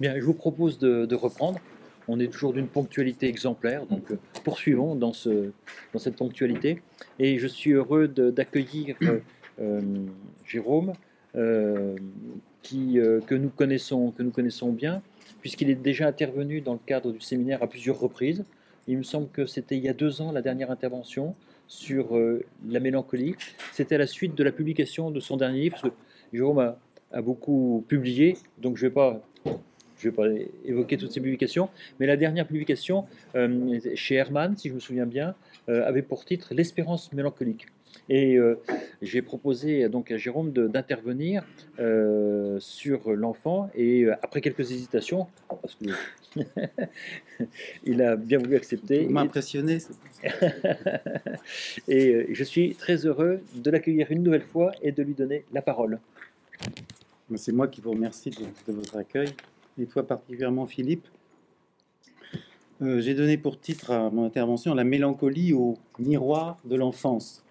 Bien, je vous propose de, reprendre. On est toujours d'une ponctualité exemplaire, donc euh, poursuivons dans, ce, dans cette ponctualité. Et je suis heureux d'accueillir euh, euh, Jérôme, que, nous connaissons, que nous connaissons bien, puisqu'il est déjà intervenu dans le cadre du séminaire à plusieurs reprises. Il me semble que c'était il y a deux ans la dernière intervention sur la mélancolie. C'était à la suite de la publication de son dernier livre, Jérôme a beaucoup publié, donc je ne vais pas je ne vais pas évoquer toutes ces publications, mais la dernière publication euh, chez Hermann, si je me souviens bien, euh, avait pour titre L'espérance mélancolique. Et euh, j'ai proposé donc à Jérôme d'intervenir sur l'enfant, et après quelques hésitations, parce que il a bien voulu accepter, Vous m'impressionnez. et je suis très heureux de l'accueillir une nouvelle fois et de lui donner la parole. C'est moi qui vous remercie de, votre accueil, et toi particulièrement Philippe. Euh, J'ai donné pour titre à mon intervention La mélancolie au miroir de l'enfance.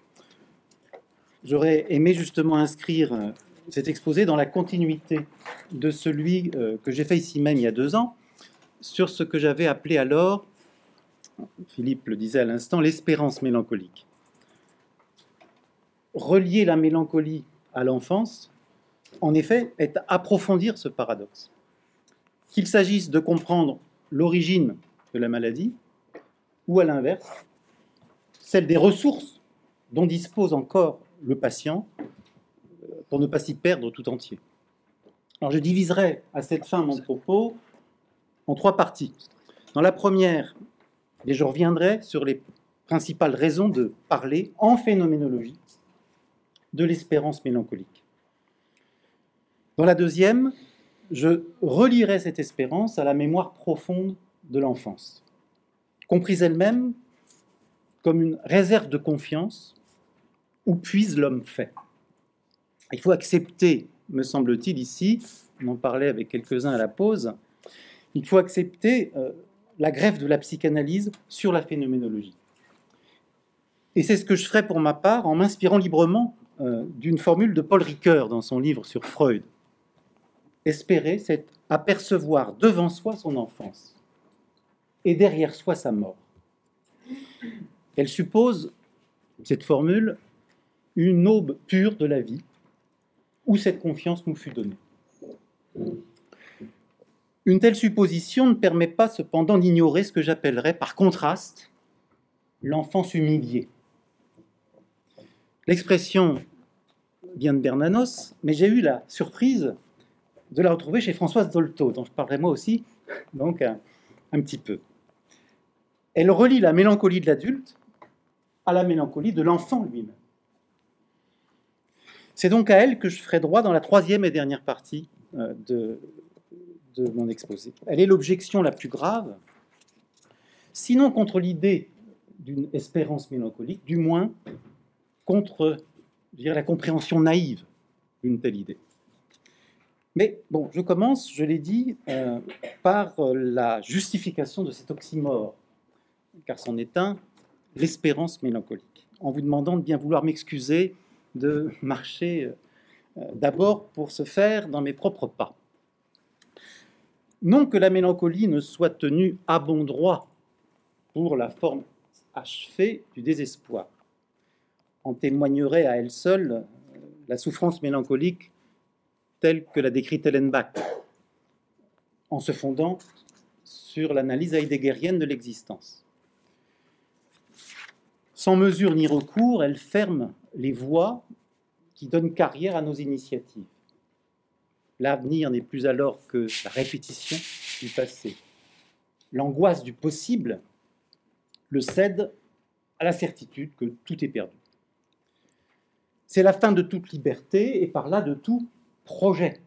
J'aurais aimé justement inscrire euh, cet exposé dans la continuité de celui euh, que j'ai fait ici même il y a deux ans, sur ce que j'avais appelé alors, Philippe le disait à l'instant, l'espérance mélancolique. Relier la mélancolie à l'enfance, en effet, est approfondir ce paradoxe. Qu'il s'agisse de comprendre l'origine de la maladie, ou à l'inverse, celle des ressources dont dispose encore le patient euh, pour ne pas s'y perdre tout entier. Alors je diviserai à cette fin mon propos en trois parties. Dans la première, et je reviendrai sur les principales raisons de parler en phénoménologie de l'espérance mélancolique. Dans la deuxième, je relierai cette espérance à la mémoire profonde de l'enfance, comprise elle-même comme une réserve de confiance où puise l'homme fait. Il faut accepter, me semble-t-il ici, on en parlait avec quelques-uns à la pause, il faut accepter euh, la greffe de la psychanalyse sur la phénoménologie. Et c'est ce que je ferai pour ma part en m'inspirant librement euh, d'une formule de Paul Ricoeur dans son livre sur Freud. Espérer, c'est apercevoir devant soi son enfance et derrière soi sa mort. Elle suppose, cette formule, une aube pure de la vie où cette confiance nous fut donnée. Une telle supposition ne permet pas cependant d'ignorer ce que j'appellerais par contraste l'enfance humiliée. L'expression vient de Bernanos, mais j'ai eu la surprise de la retrouver chez Françoise Dolto, dont je parlerai moi aussi donc un, petit peu. Elle relie la mélancolie de l'adulte à la mélancolie de l'enfant lui-même. C'est donc à elle que je ferai droit dans la troisième et dernière partie euh, de, mon exposé. Elle est l'objection la plus grave, sinon contre l'idée d'une espérance mélancolique, du moins contre la compréhension naïve d'une telle idée. Mais bon, je commence, je l'ai dit, euh, par euh, la justification de cet oxymore, car c'en est un, l'espérance mélancolique, en vous demandant de bien vouloir m'excuser de marcher euh, d'abord pour se faire dans mes propres pas. Non que la mélancolie ne soit tenue à bon droit pour la forme achevée du désespoir. En témoignerait à elle seule la souffrance mélancolique telle que l'a décrite Hélène Bach, en se fondant sur l'analyse heideggerienne de l'existence. Sans mesure ni recours, elle ferme les voies qui donnent carrière à nos initiatives. L'avenir n'est plus alors que la répétition du passé. L'angoisse du possible le cède à la certitude que tout est perdu. C'est la fin de toute liberté et par là de tout projet,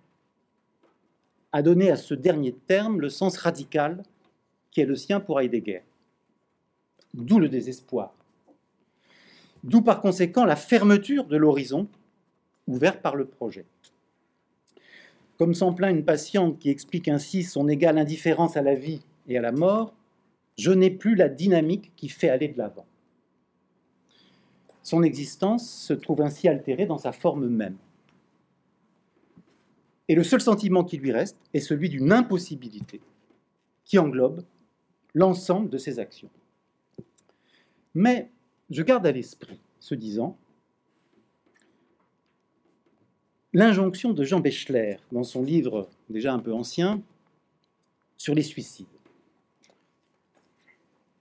à donner à ce dernier terme le sens radical qui est le sien pour Heidegger. D'où le désespoir. D'où par conséquent la fermeture de l'horizon ouvert par le projet. Comme s'en plaint une patiente qui explique ainsi son égale indifférence à la vie et à la mort, je n'ai plus la dynamique qui fait aller de l'avant. Son existence se trouve ainsi altérée dans sa forme même. Et le seul sentiment qui lui reste est celui d'une impossibilité qui englobe l'ensemble de ses actions. Mais je garde à l'esprit, ce disant, l'injonction de Jean Bechler dans son livre déjà un peu ancien sur les suicides.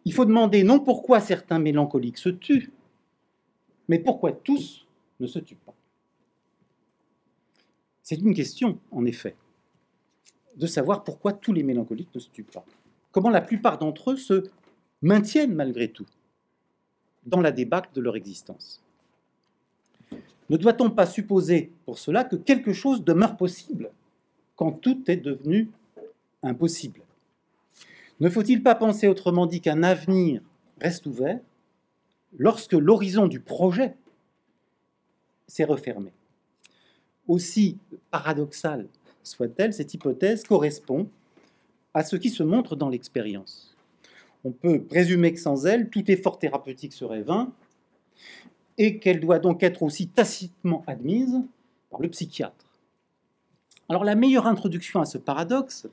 Il faut demander non pourquoi certains mélancoliques se tuent, mais pourquoi tous ne se tuent pas. C'est une question, en effet, de savoir pourquoi tous les mélancoliques ne se tuent pas. Comment la plupart d'entre eux se maintiennent malgré tout dans la débâcle de leur existence. Ne doit-on pas supposer pour cela que quelque chose demeure possible quand tout est devenu impossible? Ne faut-il pas penser autrement dit qu'un avenir reste ouvert lorsque l'horizon du projet s'est refermé? Aussi paradoxale soit-elle, cette hypothèse correspond à ce qui se montre dans l'expérience. On peut présumer que sans elle, tout effort thérapeutique serait vain, et qu'elle doit donc être aussi tacitement admise par le psychiatre. Alors la meilleure introduction à ce paradoxe,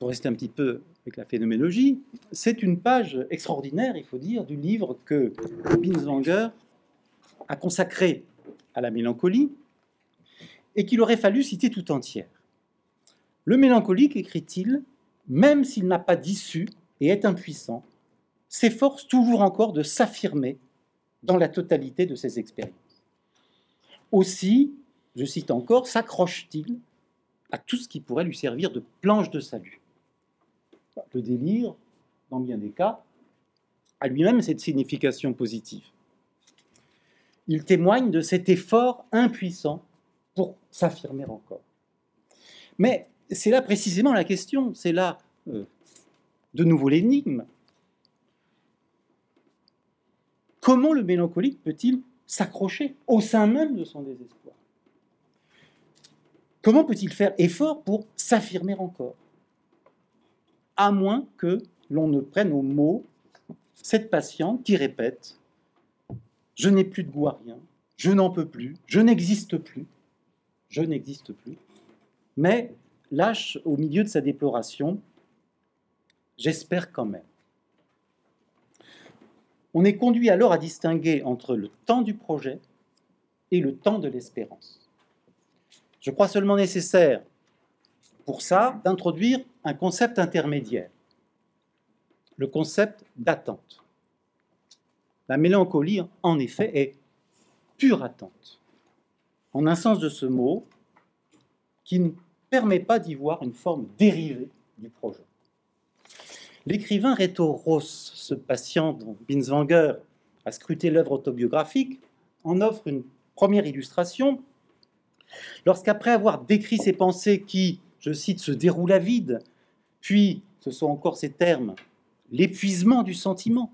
pour rester un petit peu avec la phénoménologie, c'est une page extraordinaire, il faut dire, du livre que Binswanger a consacré à la mélancolie et qu'il aurait fallu citer tout entière. Le mélancolique, écrit-il, même s'il n'a pas d'issue et est impuissant, s'efforce toujours encore de s'affirmer dans la totalité de ses expériences. Aussi, je cite encore, s'accroche-t-il à tout ce qui pourrait lui servir de planche de salut. Le délire, dans bien des cas, a lui-même cette signification positive. Il témoigne de cet effort impuissant pour s'affirmer encore. Mais c'est là précisément la question, c'est là euh, de nouveau l'énigme. Comment le mélancolique peut-il s'accrocher au sein même de son désespoir? Comment peut-il faire effort pour s'affirmer encore? À moins que l'on ne prenne au mot cette patiente qui répète ⁇ Je n'ai plus de goût à rien, je n'en peux plus, je n'existe plus, je n'existe plus ⁇ mais lâche au milieu de sa déploration ⁇ J'espère quand même ⁇ on est conduit alors à distinguer entre le temps du projet et le temps de l'espérance. Je crois seulement nécessaire pour ça d'introduire un concept intermédiaire, le concept d'attente. La mélancolie, en effet, est pure attente, en un sens de ce mot qui ne permet pas d'y voir une forme dérivée du projet. L'écrivain Reto Ross, ce patient dont Binswanger a scruté l'œuvre autobiographique, en offre une première illustration lorsqu'après avoir décrit ses pensées qui, je cite, se déroulent à vide, puis, ce sont encore ces termes, l'épuisement du sentiment,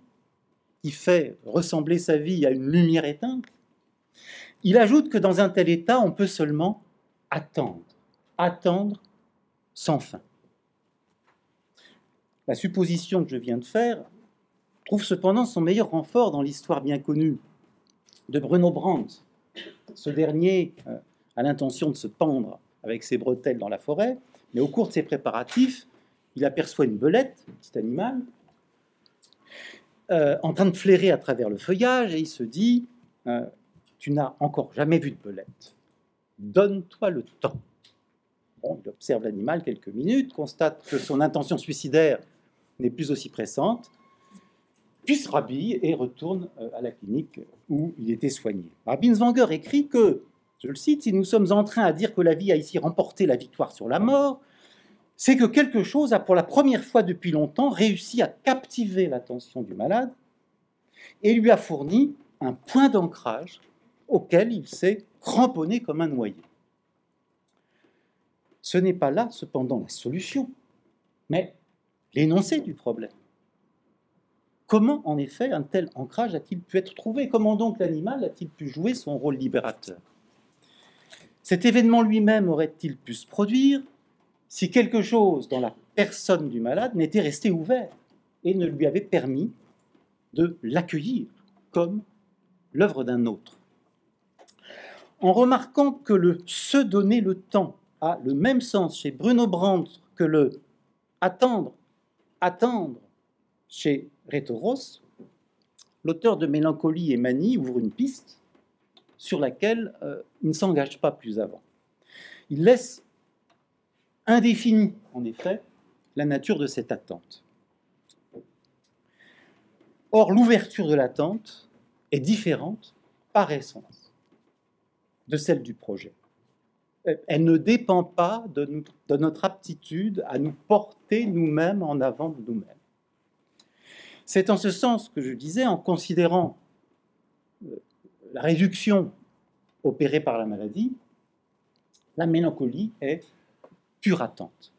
qui fait ressembler sa vie à une lumière éteinte, il ajoute que dans un tel état, on peut seulement attendre, attendre sans fin. La supposition que je viens de faire trouve cependant son meilleur renfort dans l'histoire bien connue de Bruno Brandt. Ce dernier euh, a l'intention de se pendre avec ses bretelles dans la forêt, mais au cours de ses préparatifs, il aperçoit une belette, un petit animal, euh, en train de flairer à travers le feuillage, et il se dit euh, Tu n'as encore jamais vu de belette. Donne-toi le temps. il observe l'animal quelques minutes, constate que son intention suicidaire n'est plus aussi pressante, puis se rhabille et retourne euh, à la clinique où il était soigné. Binswanger écrit que, je le cite, si nous sommes en train à dire que la vie a ici remporté la victoire sur la mort, c'est que quelque chose a pour la première fois depuis longtemps réussi à captiver l'attention du malade et lui a fourni un point d'ancrage auquel il s'est cramponné comme un noyé. Ce n'est pas là cependant la solution, mais l'énoncé du problème. Comment, en effet, un tel ancrage a-t-il pu être trouvé? Comment donc l'animal a-t-il pu jouer son rôle libérateur? Cet événement lui-même aurait-il pu se produire? Si quelque chose dans la personne du malade n'était resté ouvert et ne lui avait permis de l'accueillir comme l'œuvre d'un autre en remarquant que le se donner le temps a le même sens chez Bruno Brandt que le attendre, attendre chez Rétoros, l'auteur de Mélancolie et Manie ouvre une piste sur laquelle euh, il ne s'engage pas plus avant. Il laisse indéfinie, en effet, la nature de cette attente. Or, l'ouverture de l'attente est différente par essence de celle du projet. Elle ne dépend pas de, notre aptitude à nous porter nous-mêmes en avant de nous-mêmes. C'est en ce sens que je disais, en considérant euh, la réduction opérée par la maladie, la mélancolie est pure attente.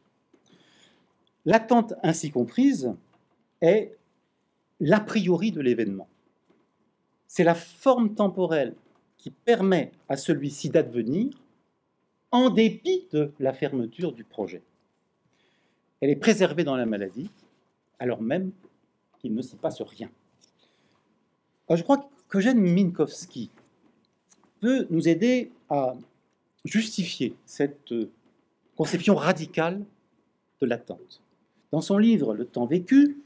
L'attente ainsi comprise est l'a priori de l'événement. C'est la forme temporelle qui permet à celui-ci d'advenir en dépit de la fermeture du projet. Elle est préservée dans la maladie, alors même qu'il ne s'y passe rien. je crois qu'Eugène Minkowski peut nous aider à justifier cette euh, conception radicale de l'attente. Dans son livre Le temps vécu,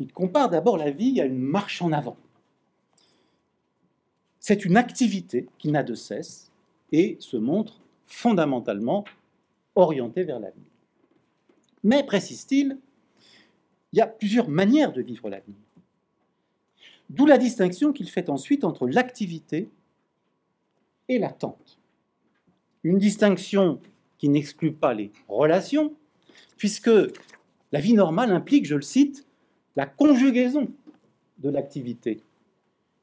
il compare d'abord la vie à une marche en avant. C'est une activité qui n'a de cesse et se montre fondamentalement orientée vers l'avenir. Mais, précise-t-il, il y a plusieurs manières de vivre l'avenir. D'où la distinction qu'il fait ensuite entre l'activité et l'attente. Une distinction qui n'exclut pas les relations, puisque la vie normale implique, je le cite, la conjugaison de l'activité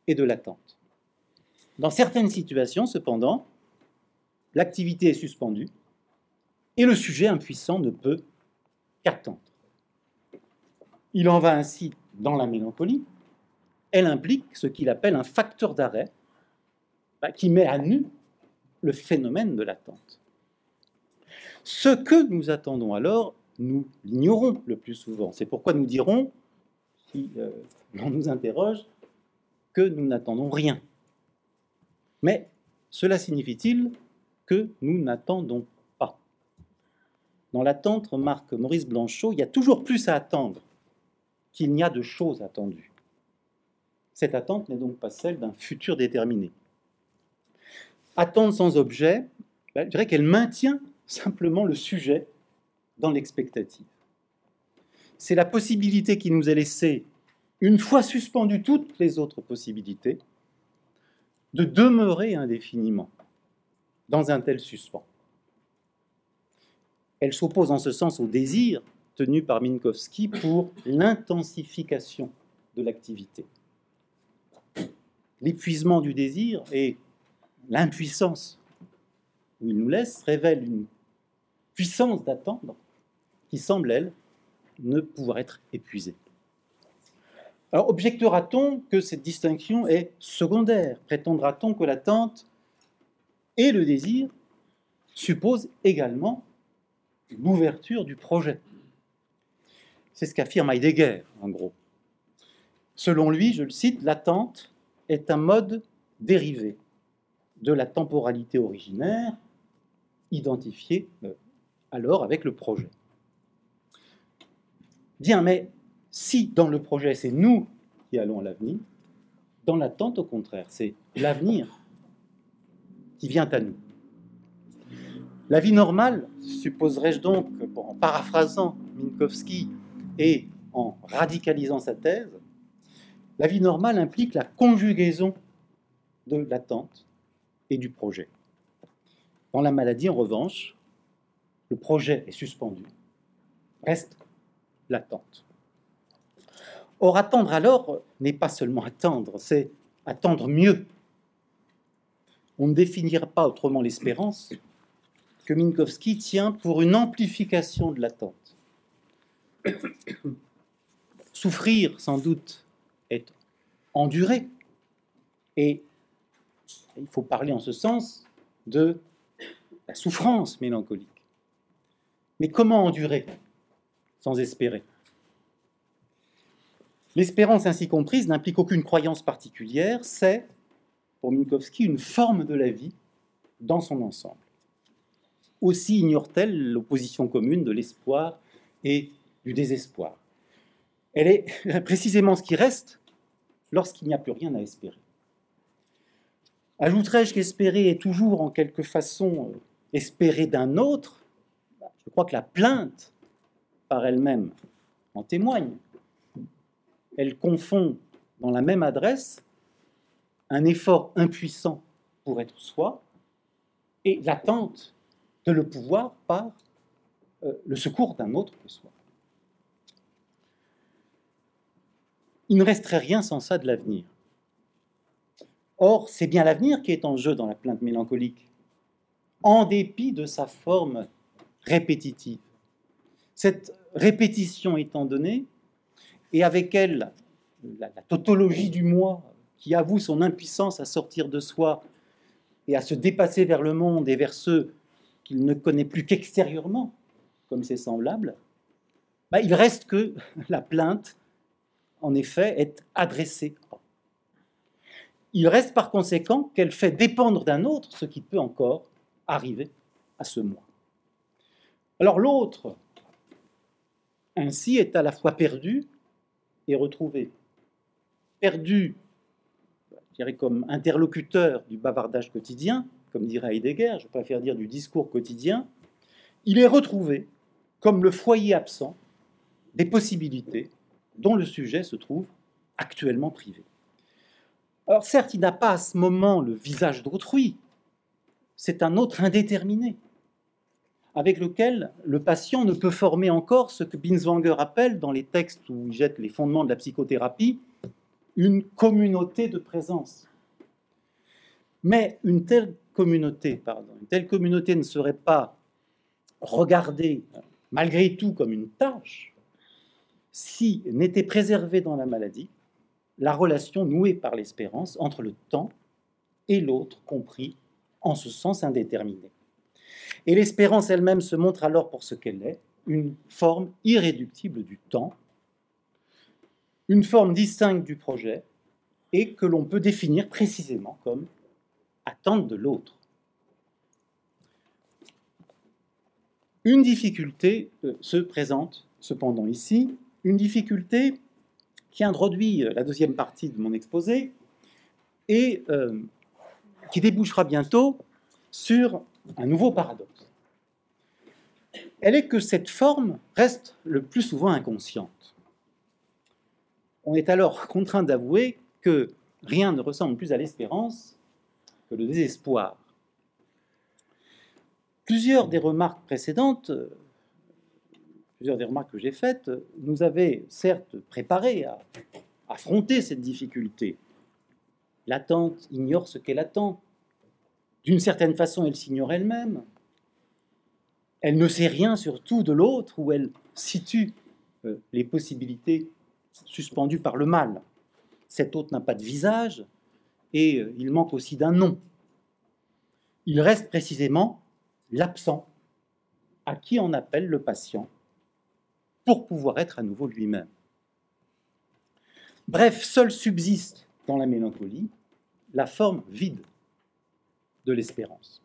et de l'attente. Dans certaines situations, cependant, l'activité est suspendue et le sujet impuissant ne peut qu'attendre. Il en va ainsi dans la mélancolie. Elle implique ce qu'il appelle un facteur d'arrêt bah, qui met à nu le phénomène de l'attente. Ce que nous attendons alors, nous l'ignorons le plus souvent. C'est pourquoi nous dirons, si euh, on nous interroge, que nous n'attendons rien. Mais cela signifie-t-il que nous n'attendons pas? Dans l'attente, remarque Maurice Blanchot, il y a toujours plus à attendre qu'il n'y a de choses attendues. Cette attente n'est donc pas celle d'un futur déterminé attendre sans objet, ben, je dirais qu'elle maintient simplement le sujet dans l'expectative. C'est la possibilité qui nous est laissée, une fois suspendues toutes les autres possibilités, de demeurer indéfiniment dans un tel suspens. Elle s'oppose en ce sens au désir tenu par Minkowski pour l'intensification de l'activité. L'épuisement du désir est l'impuissance où il nous laisse révèle une puissance d'attendre qui semble, elle, ne pouvoir être épuisée. Alors, objectera-t-on que cette distinction est secondaire? Prétendra-t-on que l'attente et le désir supposent également l'ouverture du projet? C'est ce qu'affirme Heidegger, en gros. Selon lui, je le cite, l'attente est un mode dérivé de la temporalité originaire identifiée euh, alors avec le projet. Bien, mais si dans le projet c'est nous qui allons à l'avenir, dans l'attente au contraire, c'est l'avenir qui vient à nous. La vie normale, supposerais-je donc, en paraphrasant Minkowski et en radicalisant sa thèse, la vie normale implique la conjugaison de l'attente et du projet. Dans la maladie, en revanche, le projet est suspendu. Reste l'attente. Or, attendre alors n'est pas seulement attendre, c'est attendre mieux. On ne définira pas autrement l'espérance que Minkowski tient pour une amplification de l'attente. Souffrir, sans doute, est endurer et il faut parler en ce sens de la souffrance mélancolique. Mais comment endurer sans espérer? L'espérance ainsi comprise n'implique aucune croyance particulière, c'est, pour Minkowski, une forme de la vie dans son ensemble. Aussi ignore-t-elle l'opposition commune de l'espoir et du désespoir. Elle est précisément ce qui reste lorsqu'il n'y a plus rien à espérer. Ajouterais-je qu'espérer est toujours en quelque façon euh, espérer d'un autre Je crois que la plainte par elle-même en témoigne. Elle confond dans la même adresse un effort impuissant pour être soi et l'attente de le pouvoir par euh, le secours d'un autre que soi. Il ne resterait rien sans ça de l'avenir. Or, c'est bien l'avenir qui est en jeu dans la plainte mélancolique, en dépit de sa forme répétitive. Cette répétition étant donnée, et avec elle la, tautologie du moi qui avoue son impuissance à sortir de soi et à se dépasser vers le monde et vers ceux qu'il ne connaît plus qu'extérieurement, comme ses semblables, bah, il reste que la plainte, en effet, est adressée. Il reste par conséquent qu'elle fait dépendre d'un autre ce qui peut encore arriver à ce moi. Alors l'autre, ainsi, est à la fois perdu et retrouvé. Perdu, je dirais comme interlocuteur du bavardage quotidien, comme dirait Heidegger, je préfère dire du discours quotidien, il est retrouvé comme le foyer absent des possibilités dont le sujet se trouve actuellement privé. Alors certes, il n'a pas à ce moment le visage d'autrui, c'est un autre indéterminé, avec lequel le patient ne peut former encore ce que Binswanger appelle, dans les textes où il jette les fondements de la psychothérapie, une communauté de présence. Mais une telle communauté, ne serait pas regardée malgré tout comme une tâche si n'était préservée dans la maladie la relation nouée par l'espérance entre le temps et l'autre compris en ce sens indéterminé. Et l'espérance elle-même se montre alors pour ce qu'elle est, une forme irréductible du temps, une forme distincte du projet, et que l'on peut définir précisément comme attente de l'autre. Une difficulté euh, se présente cependant ici, une difficulté qui introduit euh, la deuxième partie de mon exposé et euh, qui débouchera bientôt sur un nouveau paradoxe. Elle est que cette forme reste le plus souvent inconsciente. On est alors contraint d'avouer que rien ne ressemble plus à l'espérance que le désespoir. Plusieurs des remarques précédentes, plusieurs des remarques que j'ai faites, nous avaient certes préparé à affronter cette difficulté. L'attente ignore ce qu'elle attend. D'une certaine façon, elle s'ignore elle-même. Elle ne sait rien surtout de l'autre où elle situe euh, les possibilités suspendues par le mal. Cet autre n'a pas de visage et euh, il manque aussi d'un nom. Il reste précisément l'absent à qui on appelle le patient pour pouvoir être à nouveau lui-même. Bref, seul subsiste dans la mélancolie la forme vide l'espérance.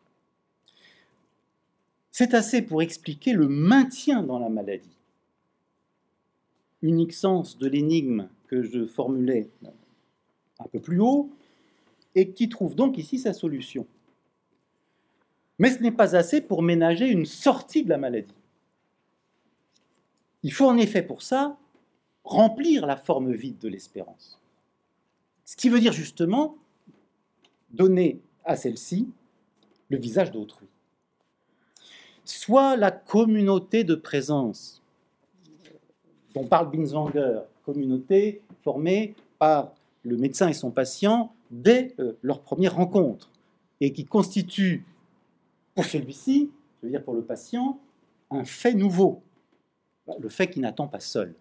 C'est assez pour expliquer le maintien dans la maladie. Unique sens de l'énigme que je formulais un peu plus haut, et qui trouve donc ici sa solution. Mais ce n'est pas assez pour ménager une sortie de la maladie. Il faut en effet pour ça remplir la forme vide de l'espérance. Ce qui veut dire justement donner à celle-ci le visage d'autrui. Soit la communauté de présence dont parle Binswanger, communauté formée par le médecin et son patient dès euh, leur première rencontre, et qui constitue pour celui-ci, je veux dire pour le patient, un fait nouveau, le fait qu'il n'attend pas seul.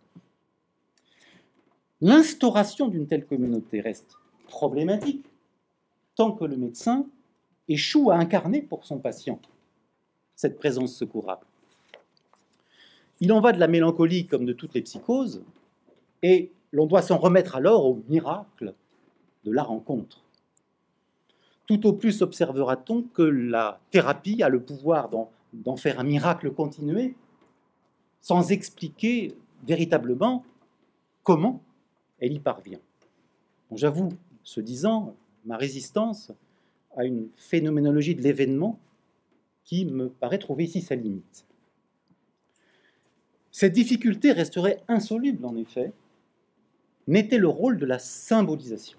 L'instauration d'une telle communauté reste problématique tant que le médecin échoue à incarner pour son patient cette présence secourable. Il en va de la mélancolie comme de toutes les psychoses, et l'on doit s'en remettre alors au miracle de la rencontre. tout au plus observera-t-on que la thérapie a le pouvoir d'en faire un miracle continué, sans expliquer véritablement comment elle y parvient. J'avoue, ce disant, ma résistance à une phénoménologie de l'événement qui me paraît trouver ici sa limite. Cette difficulté resterait insoluble, en effet, n'était le rôle de la symbolisation.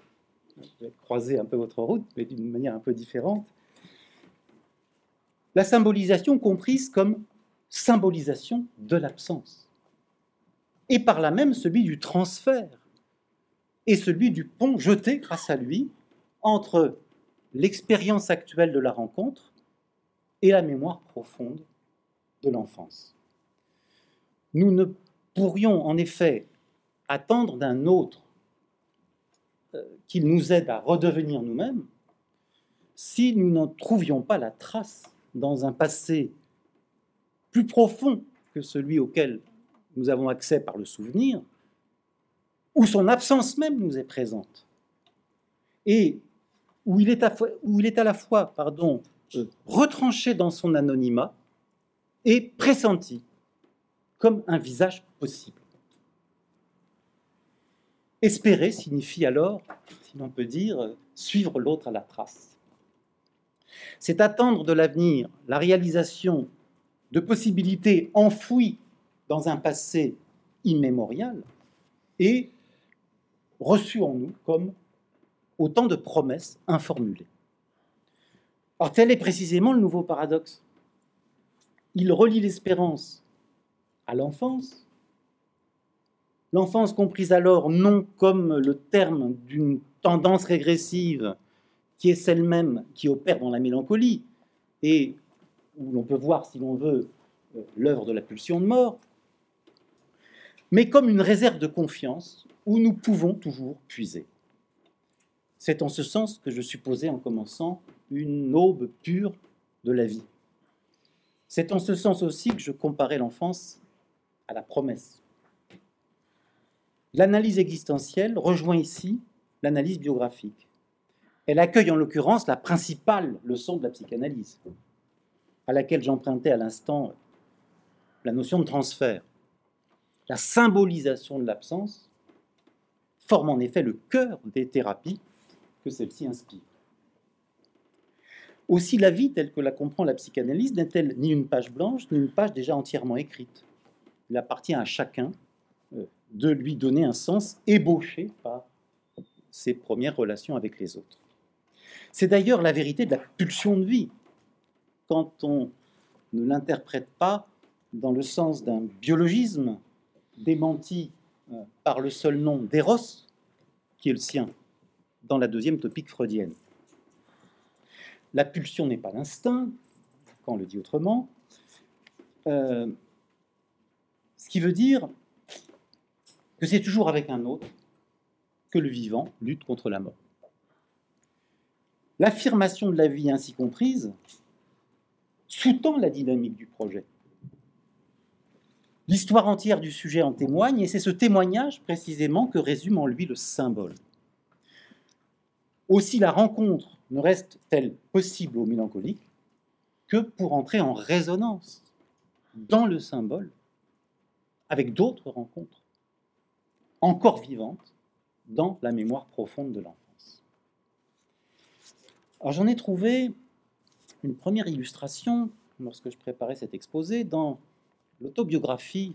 Je vais croiser un peu votre route, mais d'une manière un peu différente. La symbolisation comprise comme symbolisation de l'absence, et par là même celui du transfert, et celui du pont jeté grâce à lui entre l'expérience actuelle de la rencontre et la mémoire profonde de l'enfance. Nous ne pourrions en effet attendre d'un autre euh, qu'il nous aide à redevenir nous-mêmes si nous n'en trouvions pas la trace dans un passé plus profond que celui auquel nous avons accès par le souvenir, où son absence même nous est présente, et où il est à, la fois pardon, euh, retranché dans son anonymat et pressenti comme un visage possible. Espérer signifie alors, si l'on peut dire, suivre l'autre à la trace. C'est attendre de l'avenir la réalisation de possibilités enfouies dans un passé immémorial et reçues en nous comme autant de promesses informulées. Or, tel est précisément le nouveau paradoxe. Il relie l'espérance à l'enfance, l'enfance comprise alors non comme le terme d'une tendance régressive qui est celle même qui opère dans la mélancolie, et où l'on peut voir, si l'on veut, euh, l'œuvre de la pulsion de mort, mais comme une réserve de confiance où nous pouvons toujours puiser. C'est en ce sens que je supposais en commençant une aube pure de la vie. C'est en ce sens aussi que je comparais l'enfance à la promesse. L'analyse existentielle rejoint ici l'analyse biographique. Elle accueille en l'occurrence la principale leçon de la psychanalyse, à laquelle j'empruntais à l'instant la notion de transfert. La symbolisation de l'absence forme en effet le cœur des thérapies celle-ci inspire. Aussi, la vie telle que la comprend la psychanalyse n'est-elle ni une page blanche, ni une page déjà entièrement écrite. Il appartient à chacun euh, de lui donner un sens ébauché par ses premières relations avec les autres. C'est d'ailleurs la vérité de la pulsion de vie. Quand on ne l'interprète pas dans le sens d'un biologisme démenti euh, par le seul nom d'Eros, qui est le sien, dans la deuxième topique freudienne. La pulsion n'est pas l'instinct, quand on le dit autrement, euh, ce qui veut dire que c'est toujours avec un autre que le vivant lutte contre la mort. L'affirmation de la vie ainsi comprise sous-tend la dynamique du projet. L'histoire entière du sujet en témoigne, et c'est ce témoignage précisément que résume en lui le symbole. Aussi la rencontre ne reste-t-elle possible au mélancolique que pour entrer en résonance dans le symbole avec d'autres rencontres encore vivantes dans la mémoire profonde de l'enfance. Alors j'en ai trouvé une première illustration lorsque je préparais cet exposé dans l'autobiographie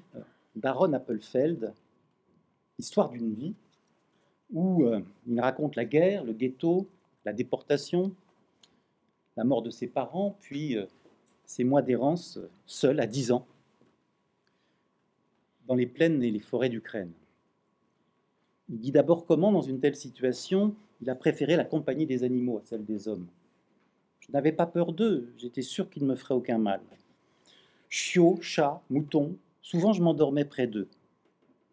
d'Aaron Appelfeld, Histoire d'une vie, où euh, il raconte la guerre, le ghetto, la déportation, la mort de ses parents, puis euh, ses mois d'errance seul à 10 ans dans les plaines et les forêts d'Ukraine. Il dit d'abord comment, dans une telle situation, il a préféré la compagnie des animaux à celle des hommes. Je n'avais pas peur d'eux, j'étais sûr qu'ils ne me feraient aucun mal. Chiots, chats, moutons, souvent je m'endormais près d'eux,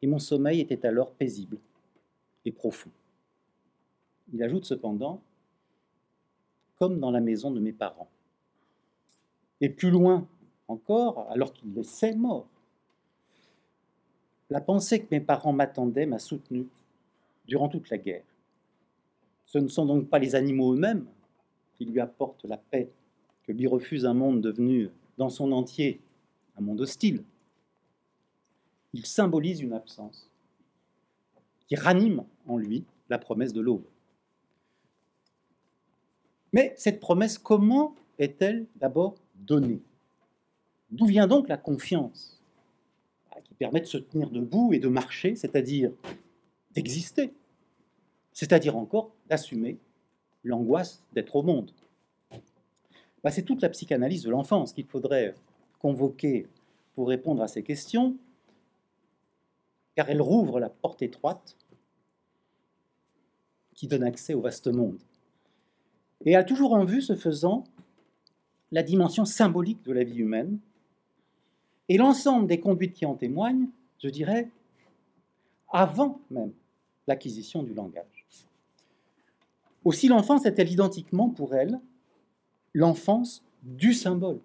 et mon sommeil était alors paisible profond. Il ajoute cependant, comme dans la maison de mes parents. Et plus loin encore, alors qu'il les sait morts, la pensée que mes parents m'attendaient m'a soutenu durant toute la guerre. Ce ne sont donc pas les animaux eux-mêmes, qui lui apporte la paix, que lui refuse un monde devenu dans son entier un monde hostile. Il symbolise une absence qui ranime en lui la promesse de l'aube. Mais cette promesse, comment est-elle d'abord donnée? D'où vient donc la confiance qui permet de se tenir debout et de marcher, c'est-à-dire d'exister, c'est-à-dire encore d'assumer l'angoisse d'être au monde? Bah, C'est toute la psychanalyse de l'enfance qu'il faudrait convoquer pour répondre à ces questions, car elle rouvre la porte étroite qui donne accès au vaste monde. Et a toujours en vue, ce faisant, la dimension symbolique de la vie humaine, et l'ensemble des conduites qui en témoignent, je dirais, avant même l'acquisition du langage. Aussi l'enfance est-elle identiquement pour elle l'enfance du symbole,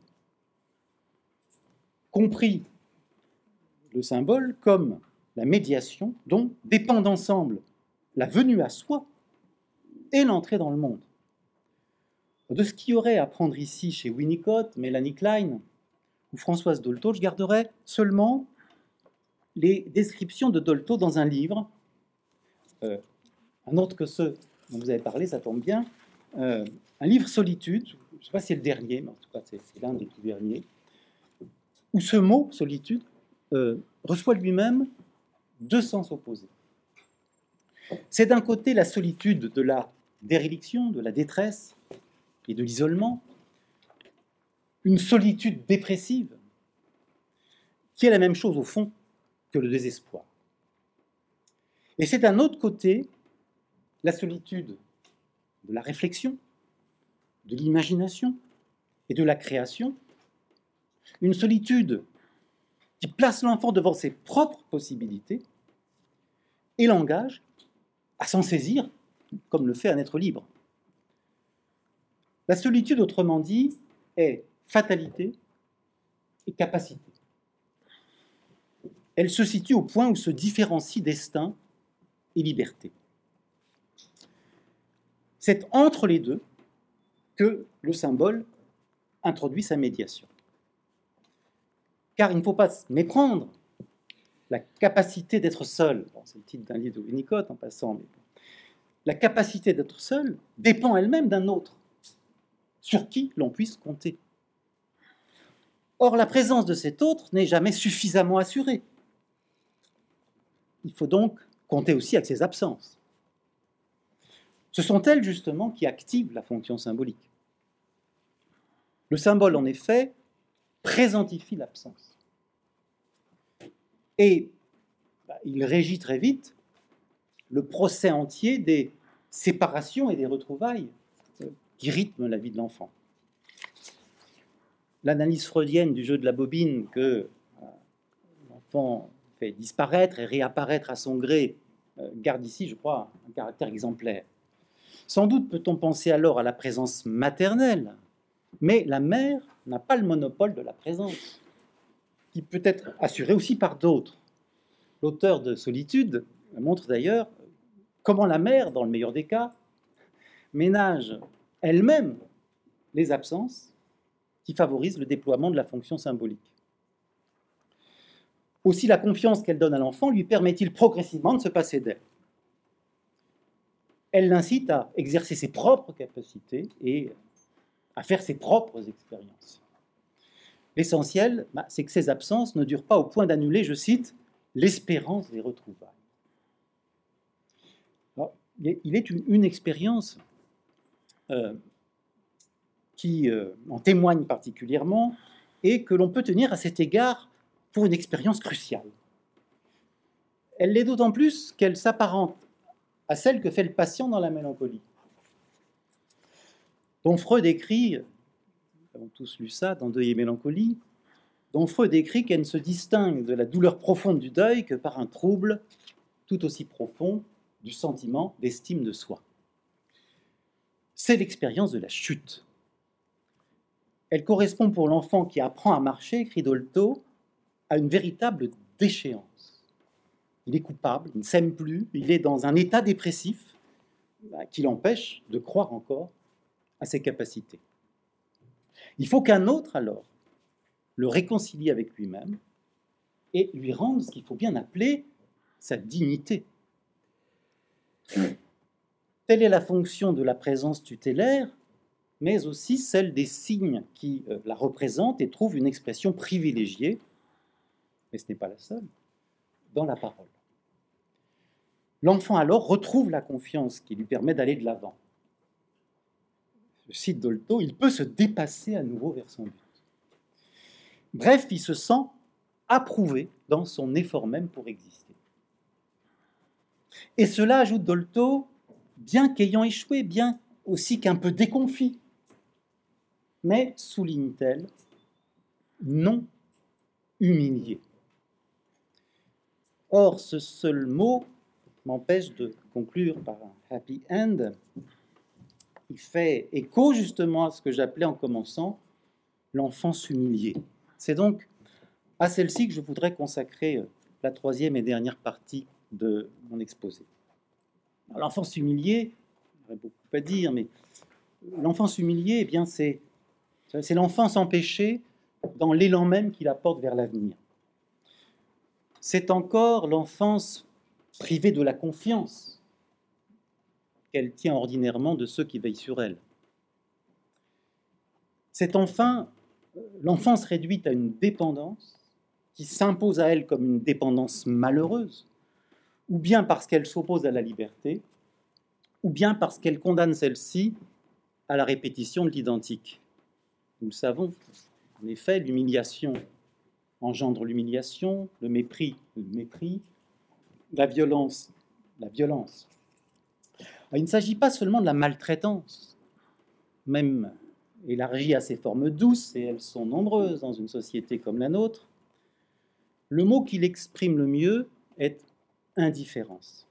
compris le symbole comme la médiation dont dépendent ensemble la venue à soi et l'entrée dans le monde. De ce qu'il y aurait à prendre ici chez Winnicott, Mélanie Klein ou Françoise Dolto, je garderai seulement les descriptions de Dolto dans un livre, euh, un autre que ceux dont vous avez parlé, ça tombe bien, euh, un livre Solitude, je ne sais pas si c'est le dernier, mais en tout cas c'est l'un des tout derniers, où ce mot, solitude, euh, reçoit lui-même deux sens opposés. C'est d'un côté la solitude de la déréliction, de la détresse et de l'isolement, une solitude dépressive, qui est la même chose au fond que le désespoir. Et c'est d'un autre côté la solitude de la réflexion, de l'imagination et de la création, une solitude qui place l'enfant devant ses propres possibilités et l'engage à s'en saisir comme le fait un être libre. La solitude, autrement dit, est fatalité et capacité. Elle se situe au point où se différencie destin et liberté. C'est entre les deux que le symbole introduit sa médiation. Car il ne faut pas méprendre la capacité d'être seul. c'est le titre d'un livre de Winnicott en passant, mais la capacité d'être seul dépend elle-même d'un autre, sur qui l'on puisse compter. Or, la présence de cet autre n'est jamais suffisamment assurée. Il faut donc compter aussi avec ses absences. Ce sont elles justement qui activent la fonction symbolique. Le symbole, en effet, présentifie l'absence. Et bah, il régit très vite le procès entier des séparations et des retrouvailles qui rythment la vie de l'enfant. L'analyse freudienne du jeu de la bobine que euh, l'enfant fait disparaître et réapparaître à son gré euh, garde ici, je crois, un caractère exemplaire. Sans doute peut-on penser alors à la présence maternelle, mais la mère n'a pas le monopole de la présence, qui peut être assurée aussi par d'autres. L'auteur de Solitude montre d'ailleurs comment la mère, dans le meilleur des cas, ménage elle-même les absences qui favorisent le déploiement de la fonction symbolique. Aussi la confiance qu'elle donne à l'enfant lui permet-il progressivement de se passer d'elle. Elle l'incite à exercer ses propres capacités et à faire ses propres expériences. L'essentiel, bah, c'est que ces absences ne durent pas au point d'annuler, je cite, l'espérance des retrouvailles. Il est une, expérience euh, qui euh, en témoigne particulièrement et que l'on peut tenir à cet égard pour une expérience cruciale. Elle l'est d'autant plus qu'elle s'apparente à celle que fait le patient dans la mélancolie dont Freud écrit, nous avons tous lu ça dans Deuil et Mélancolie, dont Freud écrit qu'elle ne se distingue de la douleur profonde du deuil que par un trouble tout aussi profond du sentiment d'estime de soi. C'est l'expérience de la chute. Elle correspond pour l'enfant qui apprend à marcher, écrit à une véritable déchéance. Il est coupable, il ne s'aime plus, il est dans un état dépressif bah, qui l'empêche de croire encore à ses capacités. Il faut qu'un autre, alors, le réconcilie avec lui-même et lui rende ce qu'il faut bien appeler sa dignité. Telle est la fonction de la présence tutélaire, mais aussi celle des signes qui euh, la représentent et trouvent une expression privilégiée, mais ce n'est pas la seule, dans la parole. L'enfant alors retrouve la confiance qui lui permet d'aller de l'avant. Je cite Dolto, il peut se dépasser à nouveau vers son but. Bref, il se sent approuvé dans son effort même pour exister. Et cela, ajoute Dolto, bien qu'ayant échoué, bien aussi qu'un peu déconfit, mais, souligne-t-elle, non humilié. Or, ce seul mot m'empêche de conclure par un happy end. Il fait écho justement à ce que j'appelais en commençant l'enfance humiliée. C'est donc à celle-ci que je voudrais consacrer euh, la troisième et dernière partie de mon exposé. L'enfance humiliée, j'aurais beaucoup à dire, mais l'enfance humiliée, eh bien, c'est, l'enfance empêchée dans l'élan même qu'il apporte vers l'avenir. C'est encore l'enfance privée de la confiance qu'elle tient ordinairement de ceux qui veillent sur elle. C'est enfin l'enfance réduite à une dépendance qui s'impose à elle comme une dépendance malheureuse, ou bien parce qu'elle s'oppose à la liberté, ou bien parce qu'elle condamne celle-ci à la répétition de l'identique. Nous le savons, en effet, l'humiliation engendre l'humiliation, le mépris, le mépris, la violence, la violence. il ne s'agit pas seulement de la maltraitance, même élargie à ses formes douces, et elles sont nombreuses dans une société comme la nôtre. Le mot qui l'exprime le mieux est indifférence.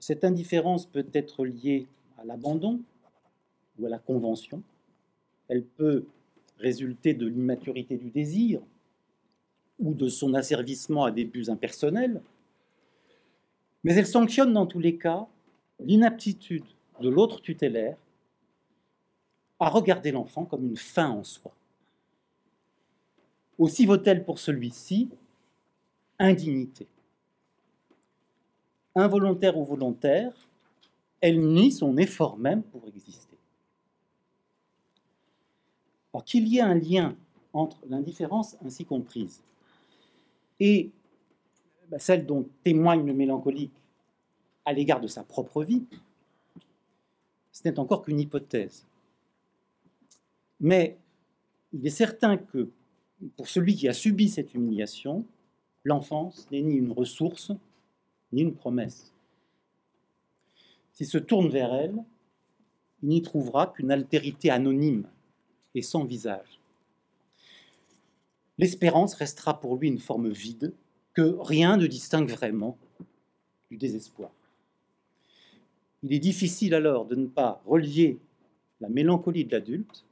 Cette indifférence peut être liée à l'abandon ou à la convention. Elle peut résulter de l'immaturité du désir ou de son asservissement à des buts impersonnels, mais elle sanctionne dans tous les cas l'inaptitude de l'autre tutélaire à regarder l'enfant comme une fin en soi. Aussi vaut-elle pour celui-ci indignité. Involontaire ou volontaire, elle nie son effort même pour exister. Alors qu'il y ait un lien entre l'indifférence ainsi comprise et bah, celle dont témoigne le mélancolique à l'égard de sa propre vie, ce n'est encore qu'une hypothèse. Mais il est certain que pour celui qui a subi cette humiliation, l'enfance n'est ni une ressource, ni une promesse. S'il se tourne vers elle, il n'y trouvera qu'une altérité anonyme et sans visage. L'espérance restera pour lui une forme vide que rien ne distingue vraiment du désespoir. Il est difficile alors de ne pas relier la mélancolie de l'adulte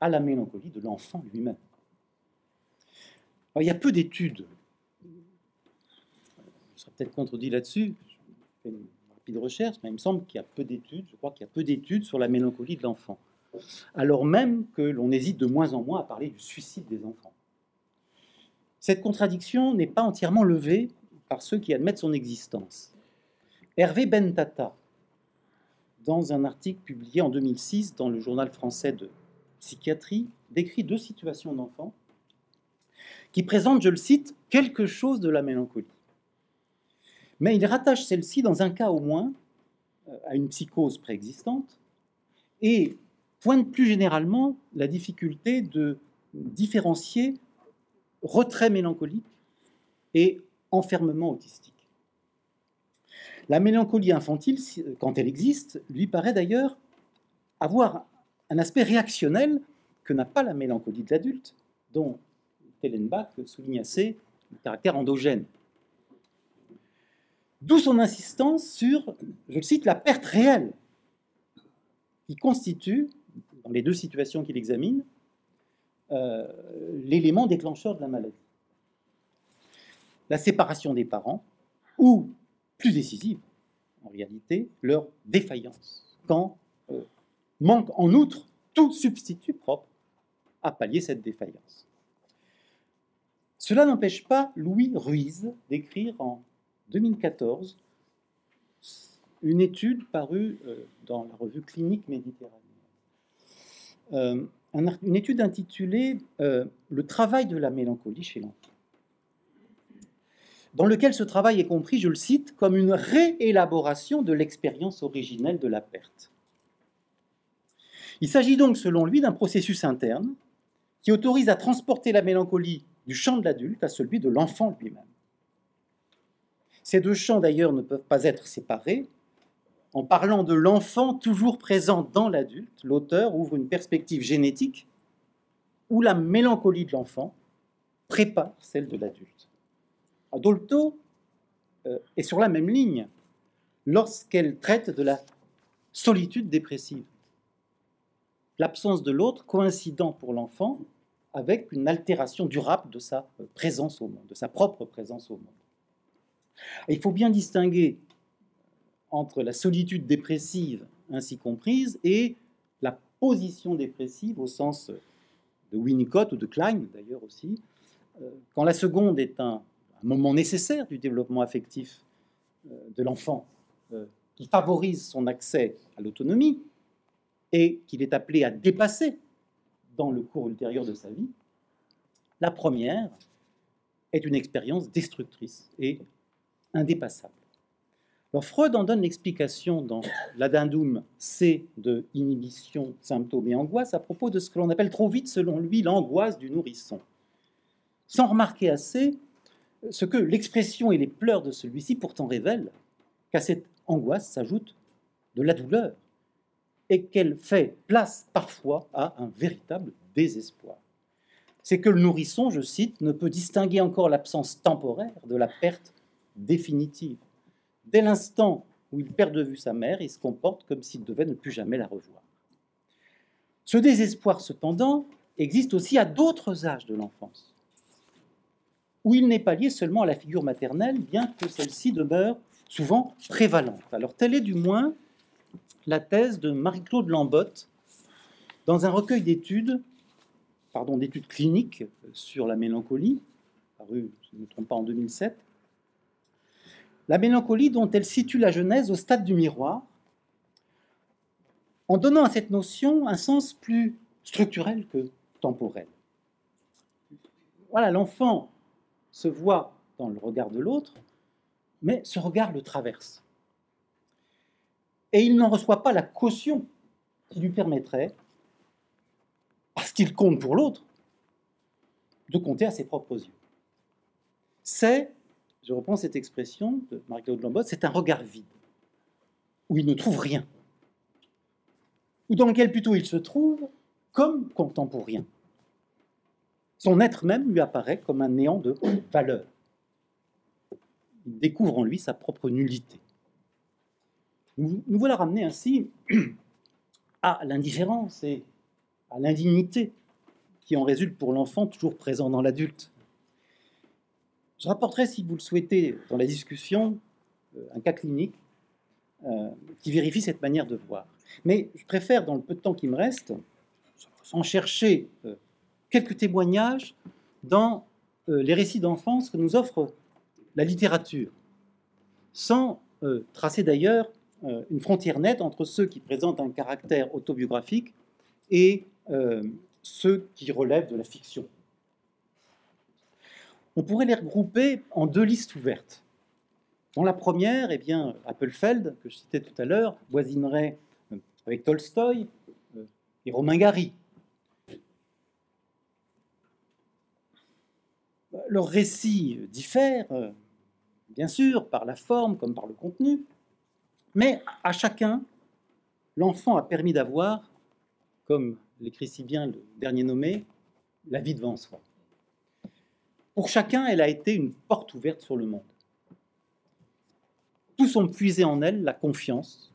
à la mélancolie de l'enfant lui-même. il y a peu d'études, serais peut-être contredit là-dessus, je fais une rapide recherche, mais il me semble qu'il y a peu d'études, je crois qu'il y a peu d'études sur la mélancolie de l'enfant, alors même que l'on hésite de moins en moins à parler du suicide des enfants. Cette contradiction n'est pas entièrement levée par ceux qui admettent son existence. Hervé Bentata, dans un article publié en 2006 dans le journal français de psychiatrie décrit deux situations d'enfants qui présentent, je le cite, quelque chose de la mélancolie. Mais il rattache celle-ci, dans un cas au moins, euh, à une psychose préexistante et pointe plus généralement la difficulté de différencier retrait mélancolique et enfermement autistique. La mélancolie infantile, quand elle existe, lui paraît d'ailleurs avoir un aspect réactionnel que n'a pas la mélancolie de l'adulte, dont Tellenbach souligne assez le caractère endogène. D'où son insistance sur, je le cite, la perte réelle, qui constitue, dans les deux situations qu'il examine, euh, l'élément déclencheur de la maladie. La séparation des parents, ou, plus décisive, en réalité, leur défaillance, quand euh, manque en outre tout substitut propre à pallier cette défaillance. Cela n'empêche pas Louis Ruiz d'écrire en 2014 une étude parue euh, dans la revue Clinique Méditerranée. Euh, une étude intitulée euh, Le travail de la mélancolie chez l'enfant, dans lequel ce travail est compris, je le cite, comme une réélaboration de l'expérience originelle de la perte. Il s'agit donc, selon lui, d'un processus interne qui autorise à transporter la mélancolie du champ de l'adulte à celui de l'enfant lui-même. Ces deux champs, d'ailleurs, ne peuvent pas être séparés. En parlant de l'enfant toujours présent dans l'adulte, l'auteur ouvre une perspective génétique où la mélancolie de l'enfant prépare celle de l'adulte. Dolto euh, est sur la même ligne lorsqu'elle traite de la solitude dépressive. L'absence de l'autre coïncidant pour l'enfant avec une altération durable de sa présence au monde, de sa propre présence au monde. Il faut bien distinguer entre la solitude dépressive ainsi comprise et la position dépressive au sens de Winnicott ou de Klein d'ailleurs aussi, euh, quand la seconde est un, moment nécessaire du développement affectif euh, de l'enfant euh, qui favorise son accès à l'autonomie et qu'il est appelé à dépasser dans le cours ultérieur de sa vie. La première est une expérience destructrice et indépassable. Alors Freud en donne l'explication dans l'addendum C de inhibition, symptômes et angoisse à propos de ce que l'on appelle trop vite, selon lui, l'angoisse du nourrisson. Sans remarquer assez ce que l'expression et les pleurs de celui-ci pourtant révèlent, qu'à cette angoisse s'ajoute de la douleur, et qu'elle fait place parfois à un véritable désespoir. C'est que le nourrisson, je cite, ne peut distinguer encore l'absence temporaire de la perte définitive. Dès l'instant où il perd de vue sa mère, il se comporte comme s'il devait ne plus jamais la revoir. Ce désespoir, cependant, existe aussi à d'autres âges de l'enfance, où il n'est pas lié seulement à la figure maternelle, bien que celle-ci demeure souvent prévalente. Alors telle est du moins la thèse de Marie-Claude Lambotte dans un recueil d'études, pardon, d'études cliniques sur la mélancolie, paru, je ne me trompe pas, en 2007. La mélancolie dont elle situe la Genèse au stade du miroir, en donnant à cette notion un sens plus structurel que temporel. Voilà, l'enfant se voit dans le regard de l'autre, mais ce regard le traverse et il n'en reçoit pas la caution qui lui permettrait, parce qu'il compte pour l'autre, de compter à ses propres yeux. C'est, je reprends cette expression de Marie-Claude c'est un regard vide, où il ne trouve rien, ou dans lequel plutôt il se trouve comme contemporain. Son être même lui apparaît comme un néant de valeur. Il découvre en lui sa propre nullité. Nous, voilà ramenés ainsi à l'indifférence et à l'indignité qui en résulte pour l'enfant toujours présent dans l'adulte. Je rapporterai, si vous le souhaitez, dans la discussion, euh, un cas clinique euh, qui vérifie cette manière de voir. Mais je préfère, dans le peu de temps qui me reste, en chercher euh, quelques témoignages dans les récits d'enfance que nous offre la littérature, sans tracer d'ailleurs une frontière nette entre ceux qui présentent un caractère autobiographique et ceux qui relèvent de la fiction. On pourrait les regrouper en deux listes ouvertes. Dans la première, eh bien, Appelfeld, que je citais tout à l'heure, voisinerait euh, avec Tolstoï et Romain Gary. Leurs récits diffèrent, bien sûr, par la forme comme par le contenu, mais à chacun, l'enfant a permis d'avoir, comme l'écrit si bien le dernier nommé, la vie devant soi. Pour chacun, elle a été une porte ouverte sur le monde. Tous ont puisé en elle la confiance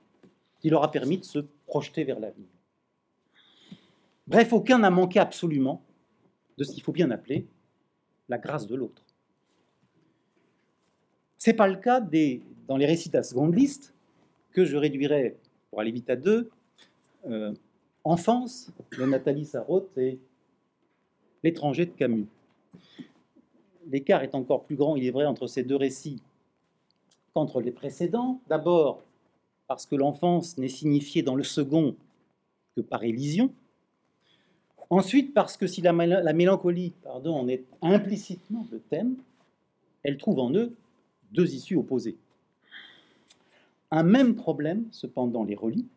qui leur a permis de se projeter vers l'avenir. Bref, aucun n'a manqué absolument de ce qu'il faut bien appeler la grâce de l'autre. Ce n'est pas le cas dans les récits la seconde liste, que je réduirai, pour aller vite à deux, euh, enfance de Nathalie Sarraute et l'étranger de Camus. L'écart est encore plus grand, il est vrai, entre ces deux récits qu'entre les précédents. D'abord, parce que l'enfance n'est signifiée dans le second que par élision. Ensuite, parce que si la, mélancolie pardon, en est implicitement le thème, elle trouve en eux deux issues opposées. Un même problème, cependant, les relie,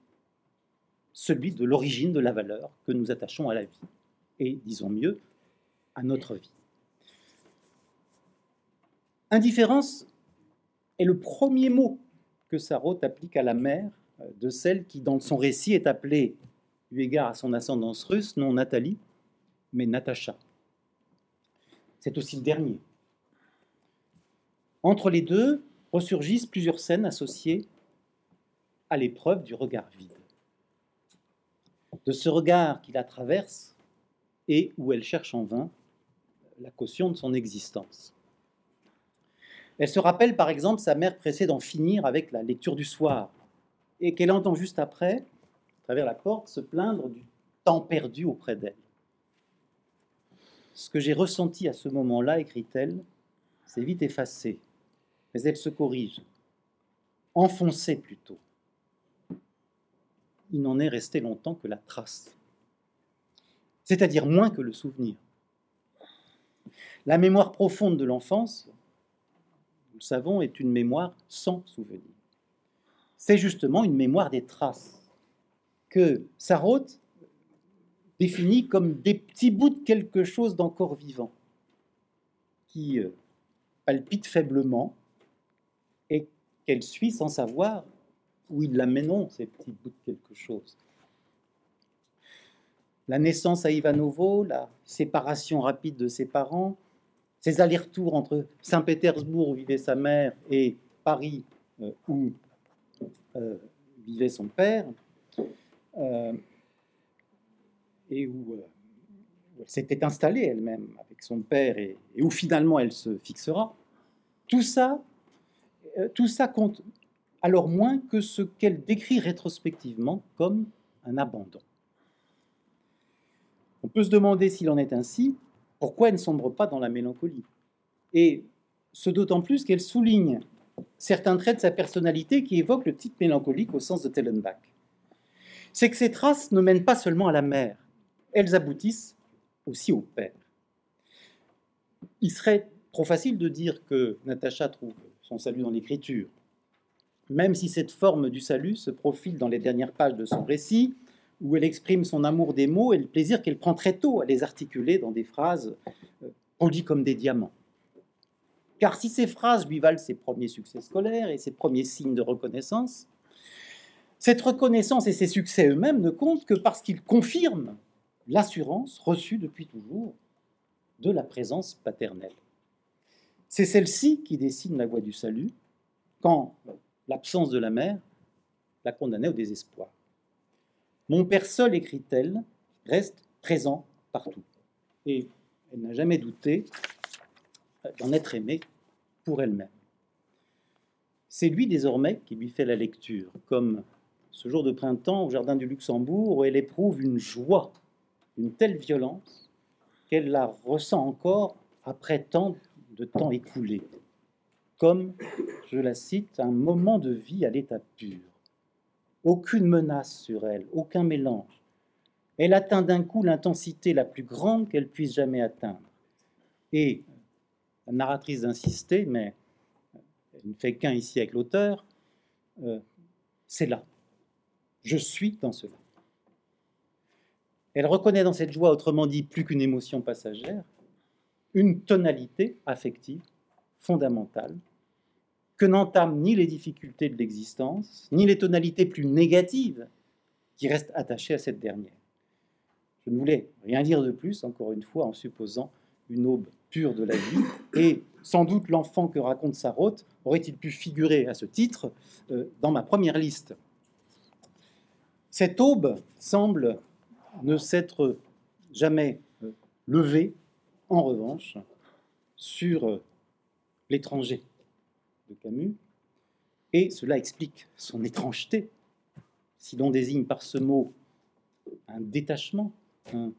celui de l'origine de la valeur que nous attachons à la vie, et, disons mieux, à notre vie. Indifférence est le premier mot que Sarraute applique à la mère de celle qui, dans son récit, est appelée, eu égard à son ascendance russe, non Nathalie, mais Natacha. C'est aussi le dernier. Entre les deux ressurgissent plusieurs scènes associées à l'épreuve du regard vide. De ce regard qui la traverse et où elle cherche en vain la caution de son existence. Elle se rappelle par exemple sa mère pressée d'en finir avec la lecture du soir et qu'elle entend juste après, à travers la porte, se plaindre du temps perdu auprès d'elle. Ce que j'ai ressenti à ce moment-là, écrit-elle, s'est vite effacé, mais elle se corrige, enfoncée plutôt. Il n'en est resté longtemps que la trace, c'est-à-dire moins que le souvenir. La mémoire profonde de l'enfance, savons, est une mémoire sans souvenir. C'est justement une mémoire des traces que Sarraute définit comme des petits bouts de quelque chose d'encore vivant qui euh, palpite faiblement et qu'elle suit sans savoir où ils l'amèneront, ces petits bouts de quelque chose. La naissance à Ivanovo, la séparation rapide de ses parents, ses allers-retours entre Saint-Pétersbourg où vivait sa mère et Paris euh, où euh, vivait son père, euh, et où, elle s'était installée elle-même avec son père et, où finalement elle se fixera, tout ça, tout ça compte alors moins que ce qu'elle décrit rétrospectivement comme un abandon. On peut se demander s'il en est ainsi, pourquoi elle ne sombre pas dans la mélancolie Et ce d'autant plus qu'elle souligne certains traits de sa personnalité qui évoquent le type mélancolique au sens de Tellenbach. C'est que ces traces ne mènent pas seulement à la mère, elles aboutissent aussi au père. Il serait trop facile de dire que Natacha trouve son salut dans l'écriture, même si cette forme du salut se profile dans les dernières pages de son récit, où elle exprime son amour des mots et le plaisir qu'elle prend très tôt à les articuler dans des phrases euh, polies comme des diamants. Car si ces phrases lui valent ses premiers succès scolaires et ses premiers signes de reconnaissance, cette reconnaissance et ses succès eux-mêmes ne comptent que parce qu'ils confirment l'assurance reçue depuis toujours de la présence paternelle. C'est celle-ci qui dessine la voie du salut, quand l'absence de la mère la condamnait au désespoir. Mon père seul, écrit-elle, reste présent partout. Et elle n'a jamais douté d'en être aimée pour elle-même. C'est lui désormais qui lui fait la lecture, comme ce jour de printemps au Jardin du Luxembourg, où elle éprouve une joie, une telle violence, qu'elle la ressent encore après tant de temps écoulé, comme, je la cite, un moment de vie à l'état pur. Aucune menace sur elle, aucun mélange. Elle atteint d'un coup l'intensité la plus grande qu'elle puisse jamais atteindre. Et la narratrice d'insister, mais elle ne fait qu'un ici avec l'auteur, euh, c'est là. Je suis dans cela. Elle reconnaît dans cette joie, autrement dit, plus qu'une émotion passagère, une tonalité affective fondamentale que n'entament ni les difficultés de l'existence, ni les tonalités plus négatives qui restent attachées à cette dernière. Je ne voulais rien dire de plus, encore une fois, en supposant une aube pure de la vie, et sans doute l'enfant que raconte Sarraute aurait-il pu figurer à ce titre euh, dans ma première liste. Cette aube semble ne s'être jamais euh, levée, en revanche, sur euh, l'étranger Camus, et cela explique son étrangeté, si l'on désigne par ce mot un détachement, un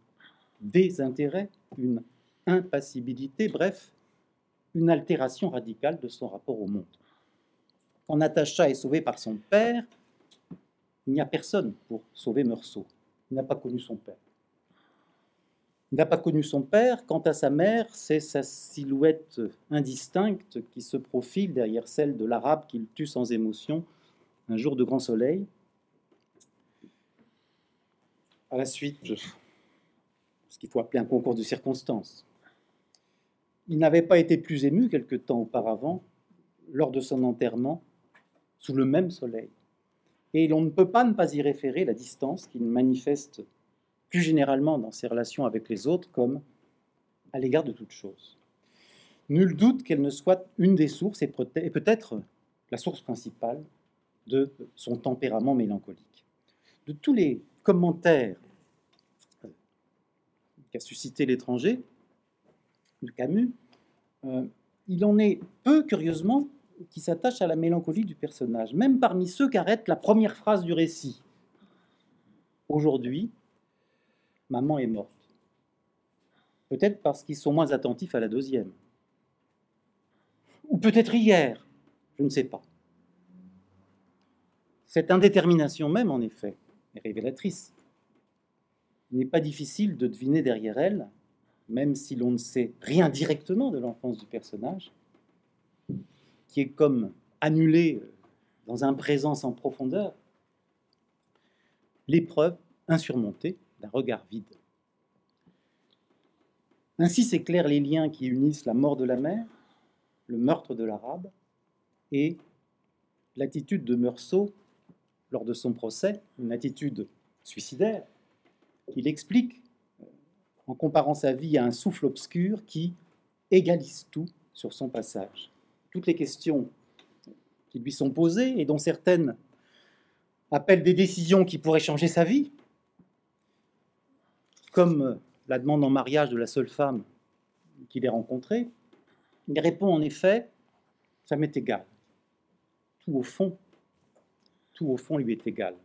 désintérêt, une impassibilité, bref, une altération radicale de son rapport au monde. Quand Natacha est sauvée par son père, il n'y a personne pour sauver Meursault. Il n'a pas connu son père. N'a pas connu son père. Quant à sa mère, c'est sa silhouette indistincte qui se profile derrière celle de l'arabe qu'il tue sans émotion un jour de grand soleil. À la suite, ce qu'il faut appeler un concours de circonstances. Il n'avait pas été plus ému quelque temps auparavant, lors de son enterrement, sous le même soleil. Et l'on ne peut pas ne pas y référer la distance qu'il manifeste plus généralement dans ses relations avec les autres comme à l'égard de toute chose. Nul doute qu'elle ne soit une des sources et peut-être la source principale de son tempérament mélancolique. De tous les commentaires euh, qu'a suscité l'étranger, de Camus, euh, il en est peu, curieusement, qui s'attachent à la mélancolie du personnage, même parmi ceux qu'arrête la première phrase du récit. Aujourd'hui, maman est morte. Peut-être parce qu'ils sont moins attentifs à la deuxième. Ou peut-être hier, je ne sais pas. Cette indétermination même, en effet, est révélatrice. Il n'est pas difficile de deviner derrière elle, même si l'on ne sait rien directement de l'enfance du personnage, qui est comme annulé dans un présent sans profondeur, l'épreuve insurmontée d'un regard vide. Ainsi s'éclairent les liens qui unissent la mort de la mère, le meurtre de l'arabe et l'attitude de Meursault lors de son procès, une attitude suicidaire, qu'il explique en comparant sa vie à un souffle obscur qui égalise tout sur son passage. Toutes les questions qui lui sont posées et dont certaines appellent des décisions qui pourraient changer sa vie, comme la demande en mariage de la seule femme qu'il ait rencontrée, il répond en effet, ça m'est égal. Tout au fond, tout au fond lui est égal.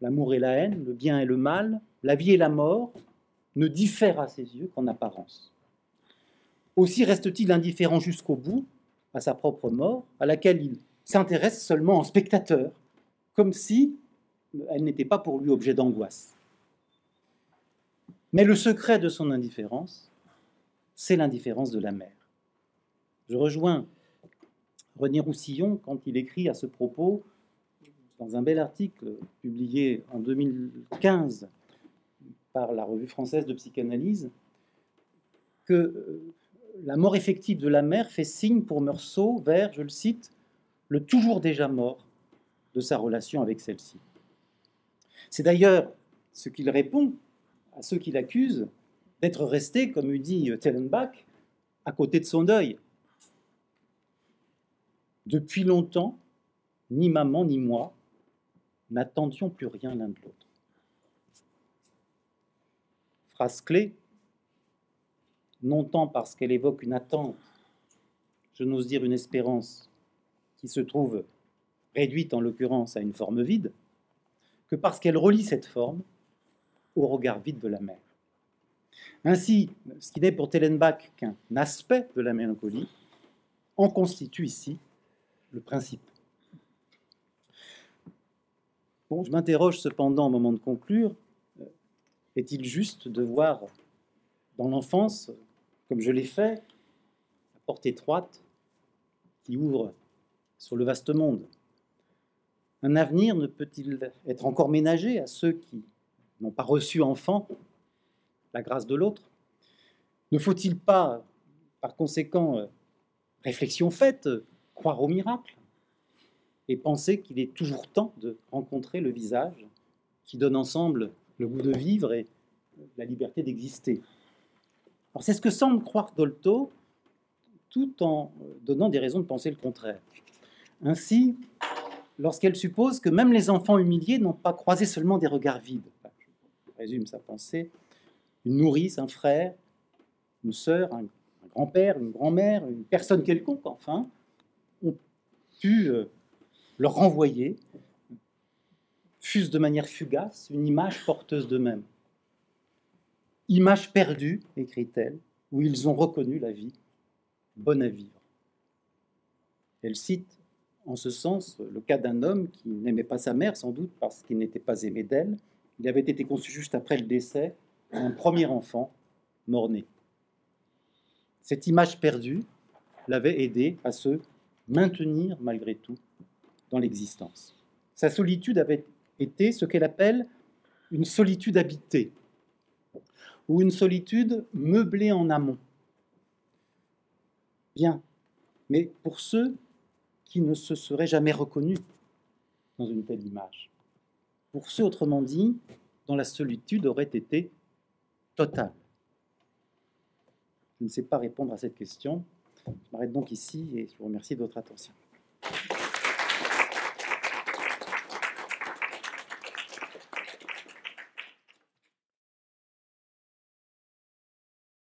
L'amour et la haine, le bien et le mal, la vie et la mort ne diffèrent à ses yeux qu'en apparence. Aussi reste-t-il indifférent jusqu'au bout à sa propre mort, à laquelle il s'intéresse seulement en spectateur, comme si elle n'était pas pour lui objet d'angoisse. Mais le secret de son indifférence, c'est l'indifférence de la mère. Je rejoins René Roussillon quand il écrit à ce propos, dans un bel article publié en 2015 par la Revue française de psychanalyse, que euh, la mort effective de la mère fait signe pour Meursault vers, je le cite, le toujours déjà mort de sa relation avec celle-ci. C'est d'ailleurs ce qu'il répond à ceux qui l'accusent d'être resté, comme dit Tellenbach, à côté de son deuil. Depuis longtemps, ni maman ni moi n'attendions plus rien l'un de l'autre. Phrase clé, non tant parce qu'elle évoque une attente, je n'ose dire une espérance, qui se trouve réduite en l'occurrence à une forme vide, que parce qu'elle relie cette forme au regard vide de la mer. Ainsi, ce qui n'est pour Tellenbach qu'un aspect de la mélancolie, en constitue ici le principe. Bon, je m'interroge cependant au moment de conclure, euh, est-il juste de voir dans l'enfance, comme je l'ai fait, la porte étroite qui ouvre sur le vaste monde? Un avenir ne peut-il être encore ménagé à ceux qui n'ont pas reçu enfant la grâce de l'autre Ne faut-il pas, par conséquent, euh, réflexion faite, croire au miracle et penser qu'il est toujours temps de rencontrer le visage qui donne ensemble le goût de vivre et la liberté d'exister? Alors c'est ce que semble croire Dolto, tout en euh, donnant des raisons de penser le contraire. Ainsi, lorsqu'elle suppose que même les enfants humiliés n'ont pas croisé seulement des regards vides, résume sa pensée, une nourrice, un frère, une sœur, un, grand-père, une grand-mère, une personne quelconque, enfin, ont pu euh, leur renvoyer, fût-ce de manière fugace, une image porteuse d'eux-mêmes. Image perdue, écrit-elle, où ils ont reconnu la vie, bonne à vivre. Elle cite en ce sens le cas d'un homme qui n'aimait pas sa mère, sans doute parce qu'il n'était pas aimé d'elle. Il avait été conçu juste après le décès d'un premier enfant mort-né. Cette image perdue l'avait aidé à se maintenir malgré tout dans l'existence. Sa solitude avait été ce qu'elle appelle une solitude habitée, ou une solitude meublée en amont. Bien, mais pour ceux qui ne se seraient jamais reconnus dans une telle image, pour ceux, autrement dit, dont la solitude aurait été totale. Je ne sais pas répondre à cette question. Je m'arrête donc ici et je vous remercie de votre attention.